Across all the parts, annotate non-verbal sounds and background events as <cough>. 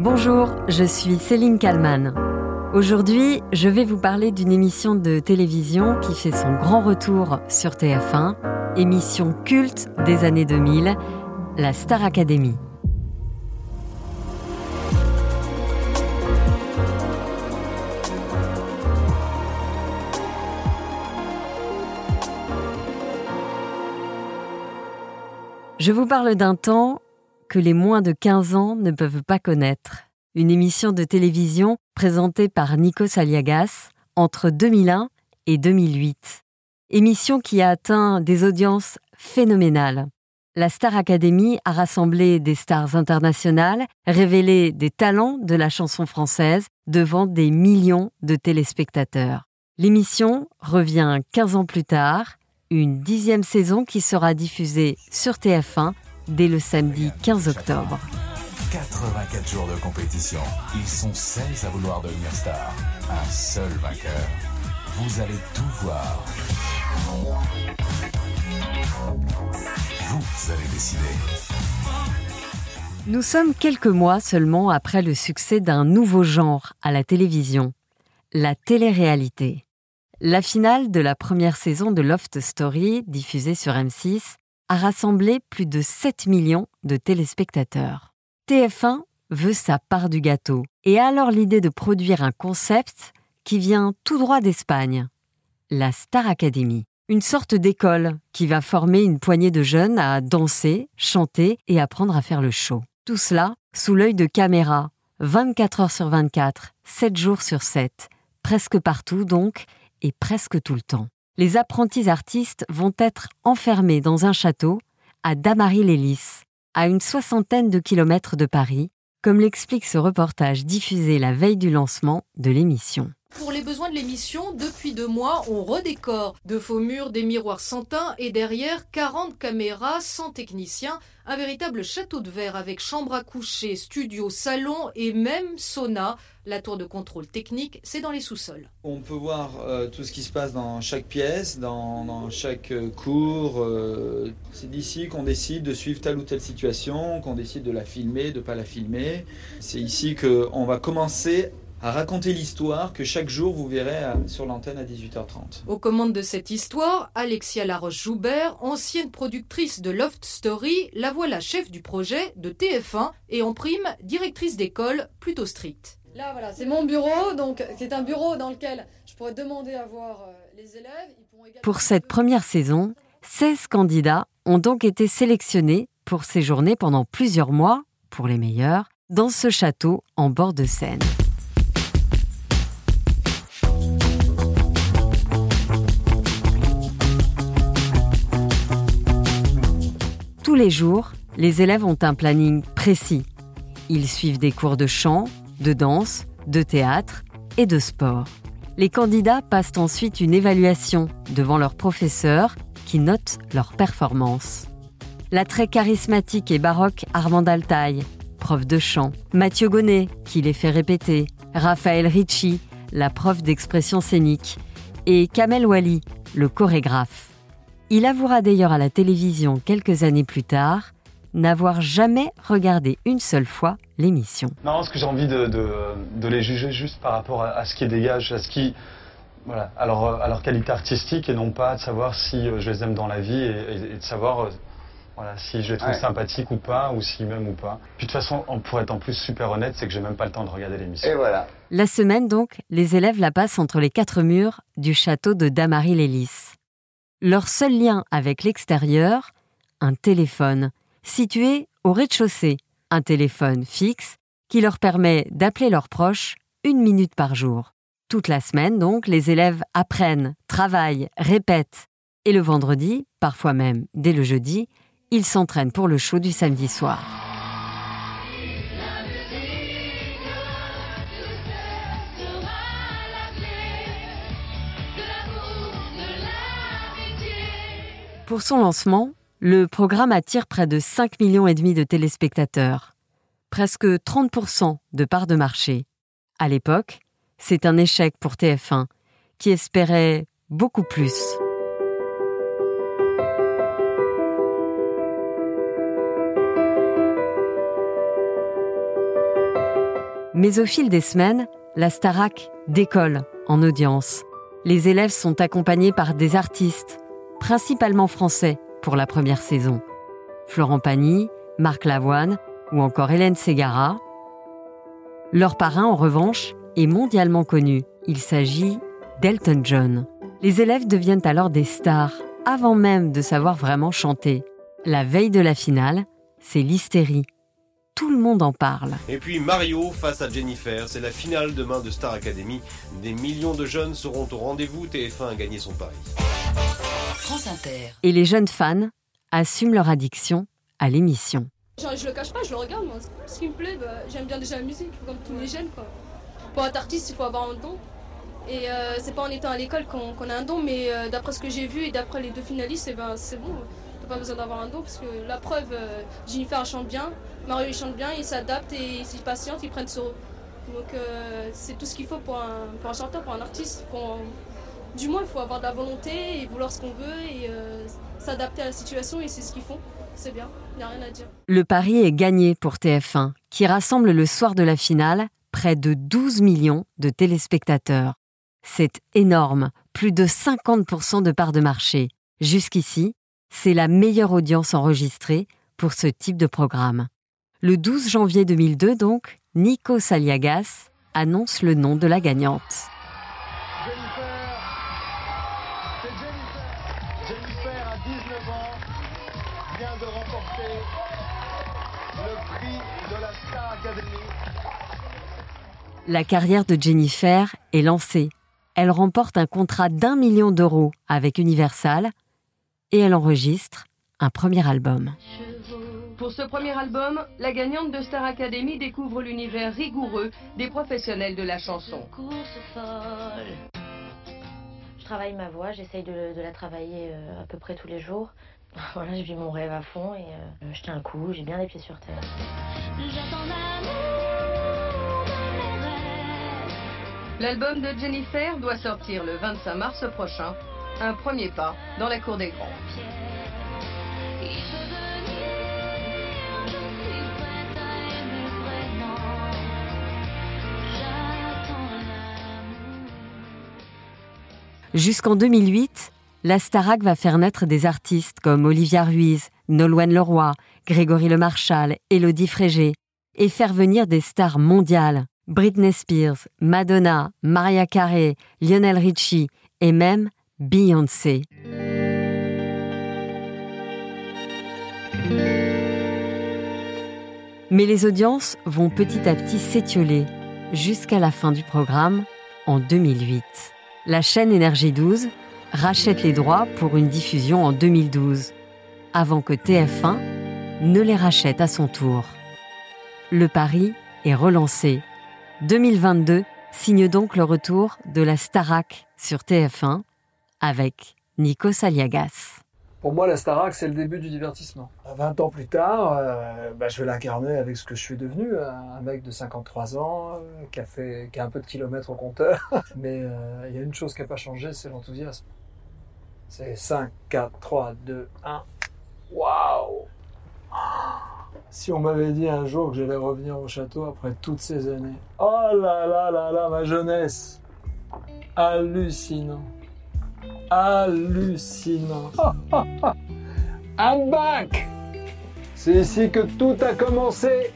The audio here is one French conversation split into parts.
Bonjour, je suis Céline Kalman. Aujourd'hui, je vais vous parler d'une émission de télévision qui fait son grand retour sur TF1, émission culte des années 2000, la Star Academy. Je vous parle d'un temps que les moins de 15 ans ne peuvent pas connaître. Une émission de télévision présentée par Nikos Aliagas entre 2001 et 2008. Émission qui a atteint des audiences phénoménales. La Star Academy a rassemblé des stars internationales, révélé des talents de la chanson française devant des millions de téléspectateurs. L'émission revient 15 ans plus tard, une dixième saison qui sera diffusée sur TF1 dès le samedi 15 octobre. 84 jours de compétition. Ils sont 16 à vouloir devenir star. Un seul vainqueur. Vous allez tout voir. Vous allez décider. Nous sommes quelques mois seulement après le succès d'un nouveau genre à la télévision, la télé-réalité. La finale de la première saison de Loft Story, diffusée sur M6, a rassemblé plus de 7 millions de téléspectateurs. TF1 veut sa part du gâteau et a alors l'idée de produire un concept qui vient tout droit d'Espagne, la Star Academy, une sorte d'école qui va former une poignée de jeunes à danser, chanter et apprendre à faire le show. Tout cela sous l'œil de caméra, 24 heures sur 24, 7 jours sur 7, presque partout donc, et presque tout le temps. Les apprentis artistes vont être enfermés dans un château à Damary-les-Lys, à une soixantaine de kilomètres de Paris, comme l'explique ce reportage diffusé la veille du lancement de l'émission. Pour les besoins de l'émission, depuis deux mois, on redécore. De faux murs, des miroirs sans teint et derrière 40 caméras sans technicien. Un véritable château de verre avec chambre à coucher, studio, salon et même sauna. La tour de contrôle technique, c'est dans les sous-sols. On peut voir euh, tout ce qui se passe dans chaque pièce, dans, chaque euh, cours. Euh, c'est d'ici qu'on décide de suivre telle ou telle situation, qu'on décide de la filmer, de ne pas la filmer. C'est ici qu'on va commencer à raconter l'histoire que chaque jour vous verrez sur l'antenne à 18h30. Aux commandes de cette histoire, Alexia Laroche-Joubert, ancienne productrice de Loft Story, la voilà chef du projet de TF1 et en prime directrice d'école plutôt stricte. Là voilà, c'est mon bureau, donc c'est un bureau dans lequel je pourrais demander à voir euh, les élèves. Pour cette première saison, 16 candidats ont donc été sélectionnés pour séjourner pendant plusieurs mois, pour les meilleurs, dans ce château en bord de Seine. Les jours, les élèves ont un planning précis. Ils suivent des cours de chant, de danse, de théâtre et de sport. Les candidats passent ensuite une évaluation devant leur professeur qui note leur performance. La très charismatique et baroque Armand Altaï, prof de chant, Mathieu Gonnet, qui les fait répéter, Raphaël Ricci, la prof d'expression scénique, et Kamel Wali, le chorégraphe. Il avouera d'ailleurs à la télévision quelques années plus tard n'avoir jamais regardé une seule fois l'émission. Non, parce que j'ai envie de, de, les juger juste par rapport à, ce qui dégage, à ce qui, voilà, à leur, qualité artistique et non pas de savoir si euh, je les aime dans la vie et, de savoir euh, voilà, si je les trouve sympathiques ou pas, ou s'ils m'aiment ou pas. Puis de toute façon, pour être en plus super honnête, c'est que j'ai même pas le temps de regarder l'émission. Et voilà. La semaine donc, les élèves la passent entre les quatre murs du château de Damary-les-Lys. Leur seul lien avec l'extérieur, un téléphone, situé au rez-de-chaussée, un téléphone fixe qui leur permet d'appeler leurs proches une minute par jour. Toute la semaine, donc, les élèves apprennent, travaillent, répètent. Et le vendredi, parfois même dès le jeudi, ils s'entraînent pour le show du samedi soir. Pour son lancement, le programme attire près de 5 millions et demi de téléspectateurs, presque 30% de part de marché. À l'époque, c'est un échec pour TF1 qui espérait beaucoup plus. Mais au fil des semaines, la Starac décolle en audience. Les élèves sont accompagnés par des artistes, principalement français, pour la première saison. Florent Pagny, Marc Lavoine ou encore Hélène Ségara. Leur parrain, en revanche, est mondialement connu. Il s'agit d'Elton John. Les élèves deviennent alors des stars, avant même de savoir vraiment chanter. La veille de la finale, c'est l'hystérie. Tout le monde en parle. Et puis Mario face à Jennifer, c'est la finale demain de Star Academy. Des millions de jeunes seront au rendez-vous. TF1 a gagné son pari. France Inter. Et les jeunes fans assument leur addiction à l'émission. Je, le cache pas, je le regarde moi. Ce qui me plaît, bah, j'aime bien déjà la musique, comme tous les jeunes. Quoi. Pour être artiste, il faut avoir un don. Et euh, c'est pas en étant à l'école qu'on a un don, mais euh, d'après ce que j'ai vu et d'après les deux finalistes, eh ben, c'est bon. T'as pas besoin d'avoir un don parce que la preuve, euh, Jennifer chante bien, Mario chante bien, il s'adapte et s'il patiente, il prennent sur eux. Donc c'est tout ce qu'il faut pour un, pour un, chanteur, pour un artiste. Du moins, il faut avoir de la volonté et vouloir ce qu'on veut et s'adapter à la situation et c'est ce qu'ils font. C'est bien, il n'y a rien à dire. Le pari est gagné pour TF1, qui rassemble le soir de la finale près de 12 millions de téléspectateurs. C'est énorme, plus de 50% de part de marché. Jusqu'ici, c'est la meilleure audience enregistrée pour ce type de programme. Le 12 janvier 2002, donc, Nico Saliagas annonce le nom de la gagnante. La carrière de Jennifer est lancée elle remporte un contrat d'un million d'euros avec Universal et elle enregistre un premier album. Pour ce premier album, la gagnante de Star Academy découvre l'univers rigoureux des professionnels de la chanson. Je travaille ma voix, j'essaye de, la travailler euh, à peu près tous les jours. <laughs> Voilà, je vis mon rêve à fond et euh, je tiens un coup, j'ai bien les pieds sur terre. L'album de Jennifer doit sortir le 25 mars prochain. Un premier pas dans la cour des grands. Jusqu'en 2008, la Starac va faire naître des artistes comme Olivia Ruiz, Nolwenn Leroy, Grégory Lemarchal, Elodie Frégé, et faire venir des stars mondiales Britney Spears, Madonna, Maria Carey, Lionel Richie et même Beyoncé. Mais les audiences vont petit à petit s'étioler jusqu'à la fin du programme en 2008. La chaîne Énergie 12 rachète les droits pour une diffusion en 2012, avant que TF1 ne les rachète à son tour. Le pari est relancé 2022 signe donc le retour de la Starac sur TF1 avec Nico Saliagas. Pour moi, la Starac, c'est le début du divertissement. 20 ans plus tard, euh, bah, je vais l'incarner avec ce que je suis devenu, un mec de 53 ans, euh, qui, a fait, qui a un peu de kilomètres au compteur. <laughs> Mais euh, il y a une chose qui n'a pas changé, c'est l'enthousiasme. C'est 5, 4, 3, 2, 1. Waouh si on m'avait dit un jour que j'allais revenir au château après toutes ces années. Oh là là là là, ma jeunesse. Hallucinant. Hallucinant. I'm back. C'est ici que tout a commencé.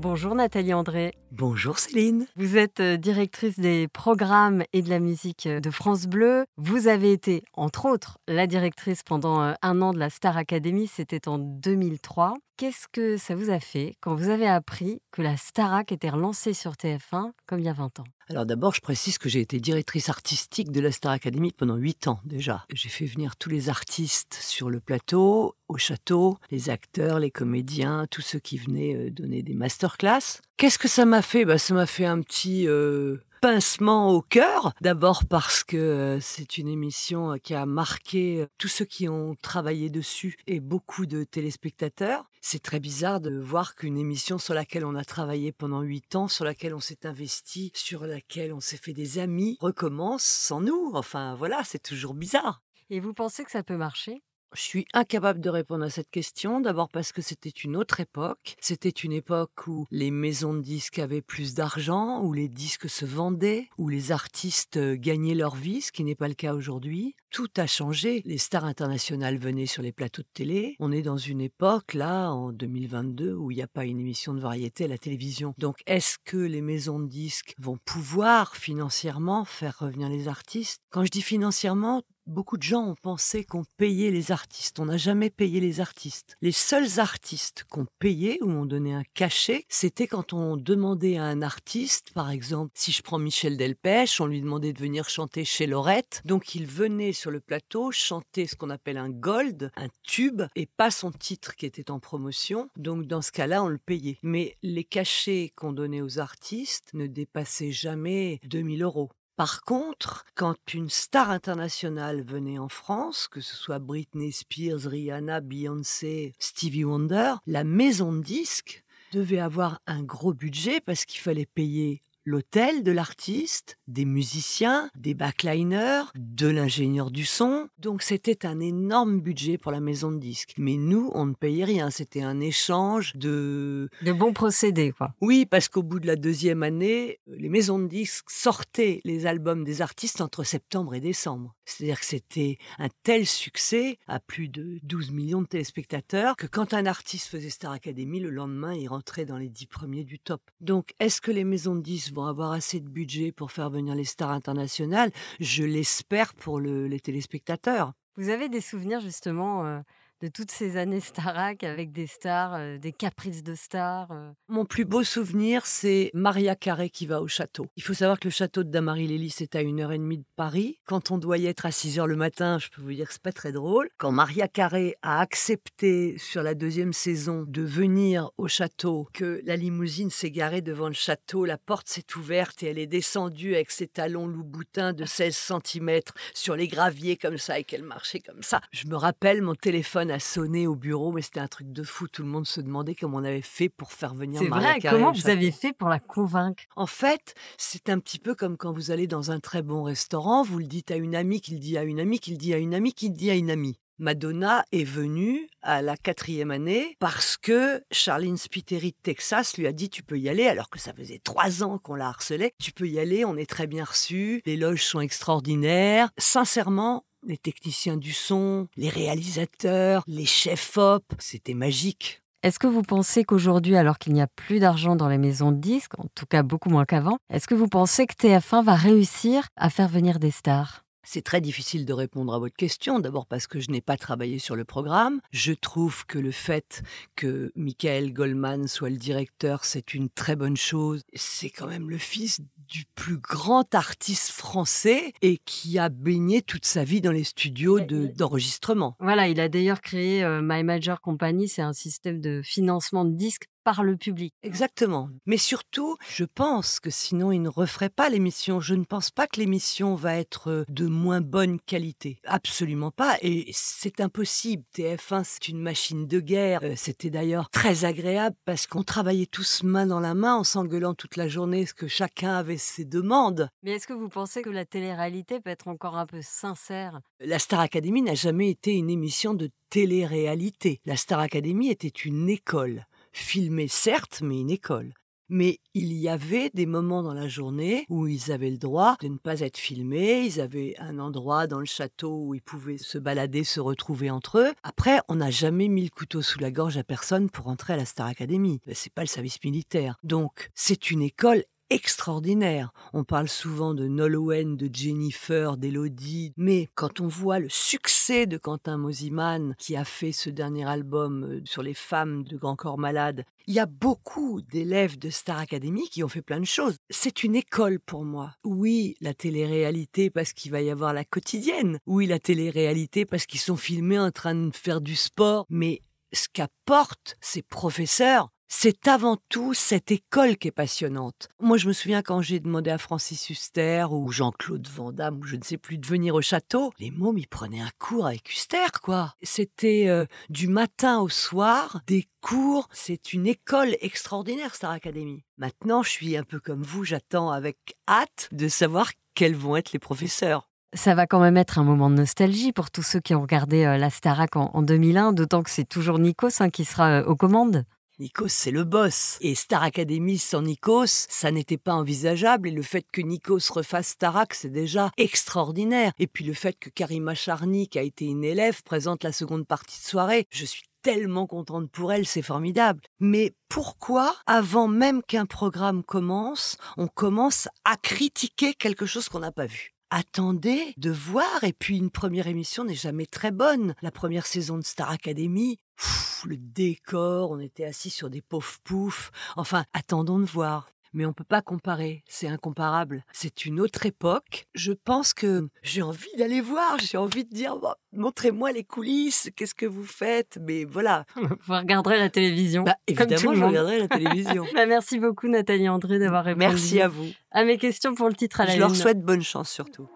Bonjour Nathalie André. Bonjour Céline. Vous êtes euh, directrice des programmes et de la musique euh, de France Bleu. Vous avez été, entre autres, la directrice pendant euh, un an de la Star Academy, c'était en 2003. Qu'est-ce que ça vous a fait quand vous avez appris que la Starac était relancée sur TF1 comme il y a 20 ans? Alors d'abord, je précise que j'ai été directrice artistique de la Star Academy pendant 8 ans déjà. J'ai fait venir tous les artistes sur le plateau, au château, les acteurs, les comédiens, tous ceux qui venaient donner des masterclass. Qu'est-ce que ça m'a fait? Bah, Ça m'a fait un petit euh, pincement au cœur. D'abord parce que euh, c'est une émission qui a marqué tous ceux qui ont travaillé dessus et beaucoup de téléspectateurs. C'est très bizarre de voir qu'une émission sur laquelle on a travaillé pendant huit ans, sur laquelle on s'est investi, sur laquelle on s'est fait des amis, recommence sans nous. Enfin voilà, c'est toujours bizarre. Et vous pensez que ça peut marcher? Je suis incapable de répondre à cette question, d'abord parce que c'était une autre époque. C'était une époque où les maisons de disques avaient plus d'argent, où les disques se vendaient, où les artistes euh, gagnaient leur vie, ce qui n'est pas le cas aujourd'hui. Tout a changé. Les stars internationales venaient sur les plateaux de télé. On est dans une époque, là, en 2022, où il n'y a pas une émission de variété à la télévision. Donc, est-ce que les maisons de disques vont pouvoir financièrement faire revenir les artistes? Quand je dis financièrement, Beaucoup de gens ont pensé qu'on payait les artistes. On n'a jamais payé les artistes. Les seuls artistes qu'on payait ou on donnait un cachet, c'était quand on demandait à un artiste, par exemple, si je prends Michel Delpech, on lui demandait de venir chanter chez Laurette. Donc il venait sur le plateau chanter ce qu'on appelle un gold, un tube, et pas son titre qui était en promotion. Donc dans ce cas-là, on le payait. Mais les cachets qu'on donnait aux artistes ne dépassaient jamais 2000 euros. Par contre, quand une star internationale venait en France, que ce soit Britney Spears, Rihanna, Beyoncé, Stevie Wonder, la maison de disques devait avoir un gros budget parce qu'il fallait payer l'hôtel de l'artiste, des musiciens, des backliners, de l'ingénieur du son. Donc c'était un énorme budget pour la maison de disques. Mais nous, on ne payait rien. C'était un échange de... De bons procédés, quoi. Oui, parce qu'au bout de la deuxième année, les maisons de disques sortaient les albums des artistes entre septembre et décembre. C'est-à-dire que c'était un tel succès, à plus de 12 millions de téléspectateurs, que quand un artiste faisait Star Academy, le lendemain, il rentrait dans les dix premiers du top. Donc, est-ce que les maisons de disques vont avoir assez de budget pour faire venir les stars internationales? Je l'espère pour les téléspectateurs. Vous avez des souvenirs justement euh, de toutes ces années Starac avec des stars, euh, des caprices de stars euh. Mon plus beau souvenir, c'est Maria Carré qui va au château. Il faut savoir que le château de Damary-Lélis est à une heure et demie de Paris. Quand on doit y être à 6 heures le matin, je peux vous dire que c'est pas très drôle. Quand Maria Carré a accepté sur la deuxième saison de venir au château, que la limousine s'est garée devant le château, la porte s'est ouverte et elle est descendue avec ses talons loup-boutin de 16 cm sur les graviers comme ça et qu'elle marchait comme ça. Je me rappelle mon téléphone a sonné au bureau, mais c'était un truc de fou. Tout le monde se demandait comment on avait fait pour faire venir Maria vrai, comment vous avez fait pour la convaincre? En fait, c'est un petit peu comme quand vous allez dans un très bon restaurant, vous le dites à une amie, qui le dit à une amie, qui le dit à une amie, qui le dit à une amie. Madonna est venue à la quatrième année parce que Charlene Spiteri de Texas lui a dit tu peux y aller alors que ça faisait trois ans qu'on la harcelait. Tu peux y aller, on est très bien reçu, les loges sont extraordinaires. Sincèrement, les techniciens du son, les réalisateurs, les chefs op, c'était magique. Est-ce que vous pensez qu'aujourd'hui, alors qu'il n'y a plus d'argent dans les maisons de disques, en tout cas beaucoup moins qu'avant, est-ce que vous pensez que TF1 va réussir à faire venir des stars? C'est très difficile de répondre à votre question, d'abord parce que je n'ai pas travaillé sur le programme. Je trouve que le fait que Michael Goldman soit le directeur, c'est une très bonne chose. C'est quand même le fils du plus grand artiste français et qui a baigné toute sa vie dans les studios d'enregistrement. voilà, il a d'ailleurs créé euh, My Major Company, c'est un système de financement de disques par le public. Exactement. Mais surtout, je pense que sinon, il ne referait pas l'émission. Je ne pense pas que l'émission va être euh, de moins bonne qualité. Absolument pas. Et c'est impossible. TF1, c'est une machine de guerre. Euh, c'était d'ailleurs très agréable parce qu'on travaillait tous main dans la main en s'engueulant toute la journée, ce que chacun avait ses demandes. Mais est-ce que vous pensez que la télé-réalité peut être encore un peu sincère? La Star Academy n'a jamais été une émission de télé-réalité. La Star Academy était une école filmé certes, mais une école. Mais il y avait des moments dans la journée où ils avaient le droit de ne pas être filmés, ils avaient un endroit dans le château où ils pouvaient se balader, se retrouver entre eux. Après, on n'a jamais mis le couteau sous la gorge à personne pour entrer à la Star Academy. C'est pas le service militaire. Donc, c'est une école extraordinaire. On parle souvent de Nolwenn, de Jennifer, d'Elodie, mais quand on voit le succès de Quentin Mosiman, qui a fait ce dernier album euh, sur les femmes de Grand Corps Malade, il y a beaucoup d'élèves de Star Academy qui ont fait plein de choses. C'est une école pour moi. Oui, la télé-réalité parce qu'il va y avoir la quotidienne. Oui, la télé-réalité parce qu'ils sont filmés en train de faire du sport. Mais ce qu'apportent ces professeurs, c'est avant tout cette école qui est passionnante. Moi, je me souviens quand j'ai demandé à Francis Huster ou Jean-Claude Van Damme, ou je ne sais plus, de venir au château, les mômes, ils prenaient un cours avec Huster, quoi. C'était euh, du matin au soir, des cours. C'est une école extraordinaire, Star Academy. Maintenant, je suis un peu comme vous, j'attends avec hâte de savoir quels vont être les professeurs. Ça va quand même être un moment de nostalgie pour tous ceux qui ont regardé la Starac en, 2001, d'autant que c'est toujours Nikos hein, qui sera aux commandes. Nikos, c'est le boss. Et Star Academy sans Nikos, ça n'était pas envisageable. Et le fait que Nikos refasse Starak, c'est déjà extraordinaire. Et puis le fait que Karima Charny, qui a été une élève, présente la seconde partie de soirée, je suis tellement contente pour elle, c'est formidable. Mais pourquoi, avant même qu'un programme commence, on commence à critiquer quelque chose qu'on n'a pas vu? Attendez de voir. Et puis une première émission n'est jamais très bonne. La première saison de Star Academy, le décor, on était assis sur des pauvres poufs. Enfin, attendons de voir mais on peut pas comparer, c'est incomparable. C'est une autre époque. Je pense que j'ai envie d'aller voir, j'ai envie de dire montrez-moi les coulisses, qu'est-ce que vous faites Mais voilà. <laughs> Vous regarderez la télévision. Bah, évidemment, je regarderai la télévision. <laughs> bah, merci beaucoup Nathalie André d'avoir répondu. Merci à vous. À mes questions pour le titre à la Je leur souhaite bonne chance surtout.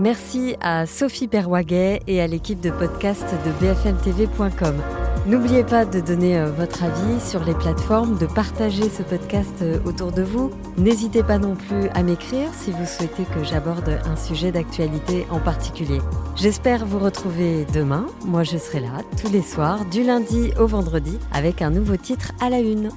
Merci à Sophie Perwaguet et à l'équipe de podcast de bfmtv.com. N'oubliez pas de donner euh, votre avis sur les plateformes, de partager ce podcast euh, autour de vous. N'hésitez pas non plus à m'écrire si vous souhaitez que j'aborde un sujet d'actualité en particulier. J'espère vous retrouver demain. Moi, je serai là tous les soirs, du lundi au vendredi, avec un nouveau titre à la une.